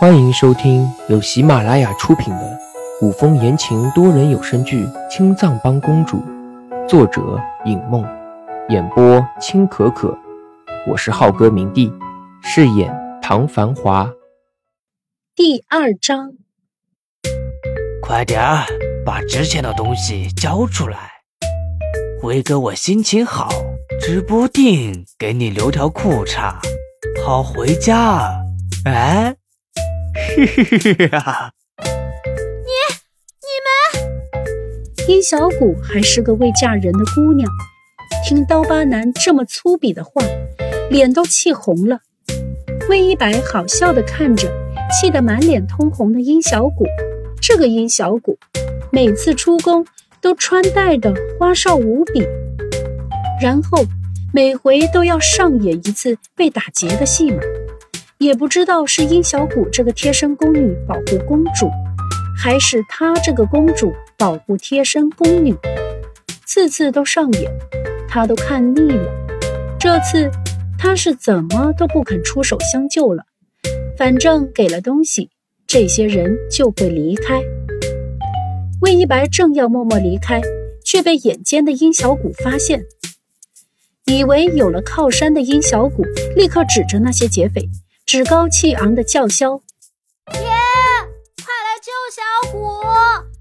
欢迎收听由喜马拉雅出品的古风言情多人有声剧《青藏帮公主》，作者尹梦，演播青可可。我是浩哥明帝，饰演唐繁华。第二章，快点儿把值钱的东西交出来，辉哥我心情好，指不定给你留条裤衩，好回家。哎。嘿嘿嘿嘿哈！你、你们，殷小谷还是个未嫁人的姑娘，听刀疤男这么粗鄙的话，脸都气红了。魏一白好笑的看着气得满脸通红的殷小谷，这个殷小谷每次出宫都穿戴的花哨无比，然后每回都要上演一次被打劫的戏码。也不知道是殷小谷这个贴身宫女保护公主，还是她这个公主保护贴身宫女，次次都上演，她都看腻了。这次她是怎么都不肯出手相救了。反正给了东西，这些人就会离开。魏一白正要默默离开，却被眼尖的殷小谷发现，以为有了靠山的殷小谷立刻指着那些劫匪。趾高气昂的叫嚣：“爹，快来救小虎，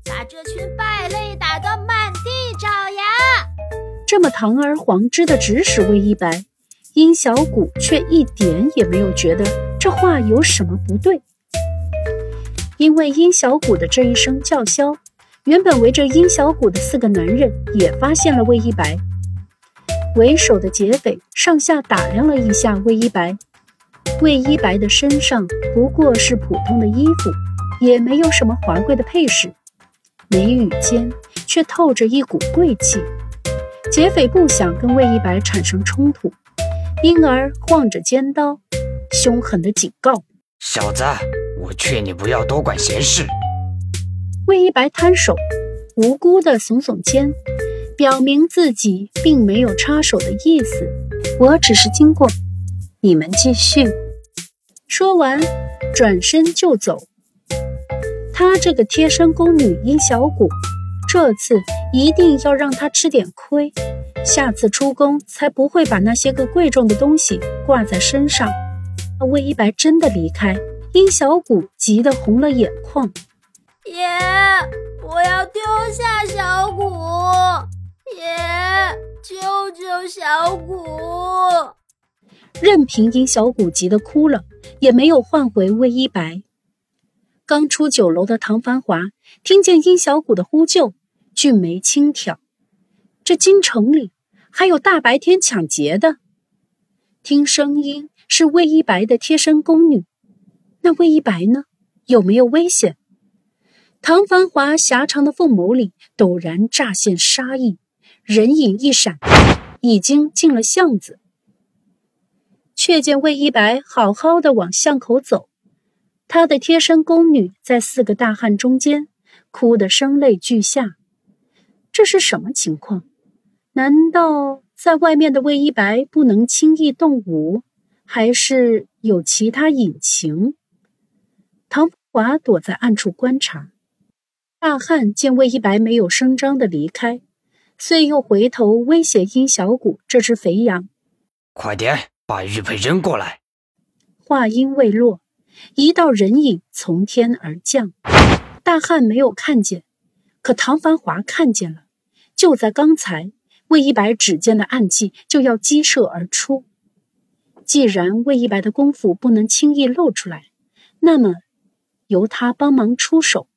把这群败类打得满地找牙！”这么堂而皇之的指使魏一白，殷小谷却一点也没有觉得这话有什么不对。因为殷小谷的这一声叫嚣，原本围着殷小谷的四个男人也发现了魏一白。为首的劫匪上下打量了一下魏一白。魏一白的身上不过是普通的衣服，也没有什么华贵的配饰，眉宇间却透着一股贵气。劫匪不想跟魏一白产生冲突，因而晃着尖刀，凶狠地警告：“小子，我劝你不要多管闲事。”魏一白摊手，无辜地耸耸肩，表明自己并没有插手的意思，我只是经过，你们继续。说完，转身就走。他这个贴身宫女殷小谷，这次一定要让他吃点亏，下次出宫才不会把那些个贵重的东西挂在身上。魏一白真的离开，殷小谷急得红了眼眶。爷，我要丢下小谷，爷，救救小谷！任凭殷小谷急得哭了。也没有换回魏一白。刚出酒楼的唐繁华听见殷小谷的呼救，俊眉轻挑。这京城里还有大白天抢劫的？听声音是魏一白的贴身宫女，那魏一白呢？有没有危险？唐繁华狭长的凤眸里陡然乍现杀意，人影一闪，已经进了巷子。却见魏一白好好的往巷口走，他的贴身宫女在四个大汉中间，哭得声泪俱下。这是什么情况？难道在外面的魏一白不能轻易动武，还是有其他隐情？唐华躲在暗处观察。大汉见魏一白没有声张的离开，遂又回头威胁殷小谷这只肥羊：“快点！”把玉佩扔过来。话音未落，一道人影从天而降。大汉没有看见，可唐繁华看见了。就在刚才，魏一白指尖的暗器就要激射而出。既然魏一白的功夫不能轻易露出来，那么由他帮忙出手，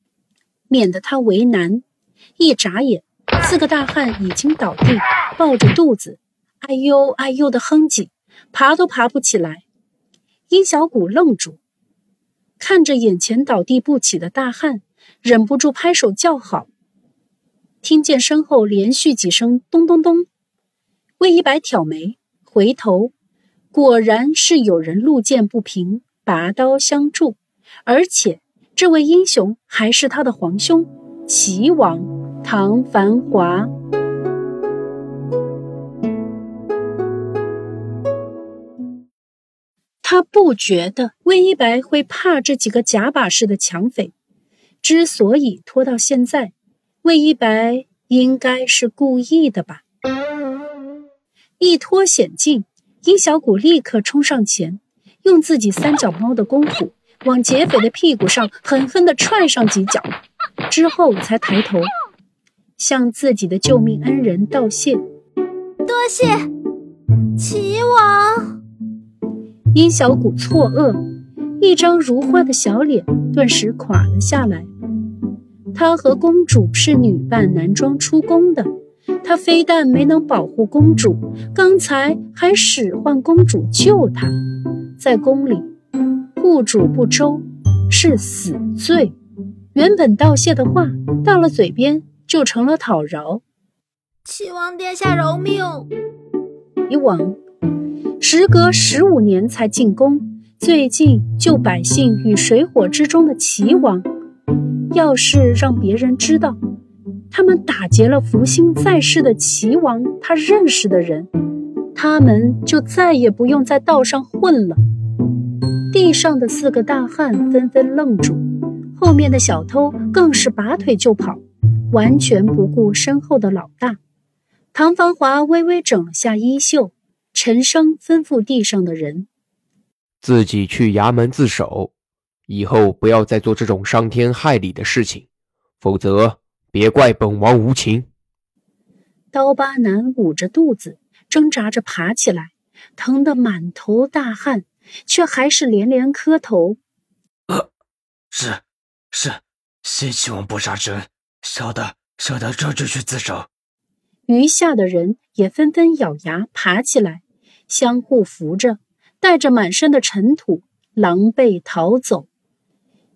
免得他为难。一眨眼，四个大汉已经倒地，抱着肚子，哎呦哎呦的哼唧。爬都爬不起来，殷小谷愣住，看着眼前倒地不起的大汉，忍不住拍手叫好。听见身后连续几声咚咚咚，魏一白挑眉回头，果然是有人路见不平，拔刀相助，而且这位英雄还是他的皇兄齐王唐繁华。他不觉得魏一白会怕这几个假把式的强匪。之所以拖到现在，魏一白应该是故意的吧？一脱险境，殷小谷立刻冲上前，用自己三脚猫的功夫往劫匪的屁股上狠狠地踹上几脚，之后才抬头向自己的救命恩人道谢：“多谢殷小谷错愕，一张如花的小脸顿时垮了下来。他和公主是女扮男装出宫的。他非但没能保护公主，刚才还使唤公主救他。在宫里，护主不周是死罪。原本道谢的话，到了嘴边就成了讨饶。齐王殿下饶命！以往，时隔十五年才进宫，最近救百姓于水火之中的齐王，要是让别人知道。他们打劫了福星在世的齐王，他认识的人，他们就再也不用在道上混了。地上的四个大汉纷纷愣住，后面的小偷更是拔腿就跑，完全不顾身后的老大。唐繁华微微整了下衣袖，沉声吩咐地上的人：“自己去衙门自首，以后不要再做这种伤天害理的事情，否则。”别怪本王无情。刀疤男捂着肚子，挣扎着爬起来，疼得满头大汗，却还是连连磕头：“呃，是，是，谢齐王不杀之恩，小的，小的这就去自首。”余下的人也纷纷咬牙爬起来，相互扶着，带着满身的尘土，狼狈逃走。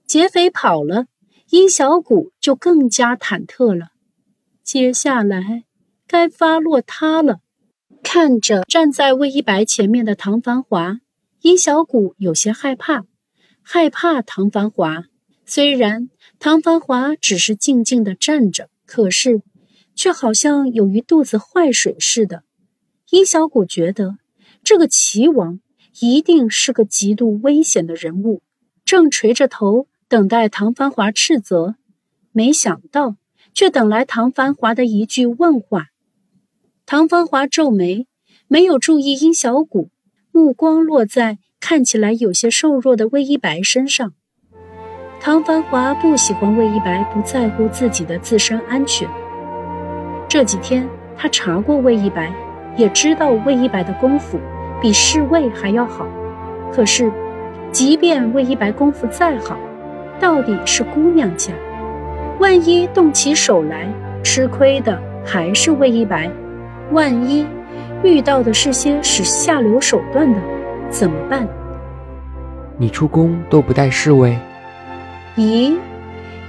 劫匪跑了。殷小谷就更加忐忑了，接下来该发落他了。看着站在魏一白前面的唐繁华，殷小谷有些害怕，害怕唐繁华。虽然唐繁华只是静静的站着，可是却好像有一肚子坏水似的。殷小谷觉得这个齐王一定是个极度危险的人物，正垂着头。等待唐繁华斥责，没想到却等来唐繁华的一句问话。唐繁华皱眉，没有注意殷小谷，目光落在看起来有些瘦弱的魏一白身上。唐繁华不喜欢魏一白不在乎自己的自身安全。这几天他查过魏一白，也知道魏一白的功夫比侍卫还要好。可是，即便魏一白功夫再好，到底是姑娘家，万一动起手来，吃亏的还是魏一白。万一遇到的是些使下流手段的，怎么办？你出宫都不带侍卫？咦？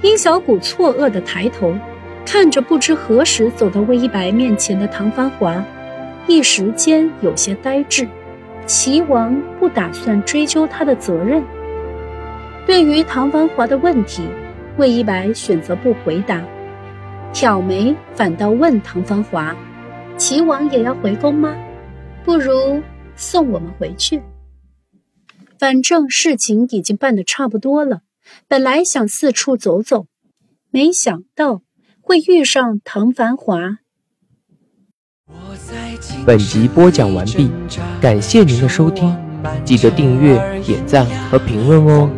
殷小谷错愕地抬头，看着不知何时走到魏一白面前的唐繁华，一时间有些呆滞。齐王不打算追究他的责任。对于唐繁华的问题，魏一白选择不回答，挑眉反倒问唐繁华：“齐王也要回宫吗？不如送我们回去。反正事情已经办得差不多了。本来想四处走走，没想到会遇上唐繁华。”本集播讲完毕，感谢您的收听，记得订阅、点赞和评论哦。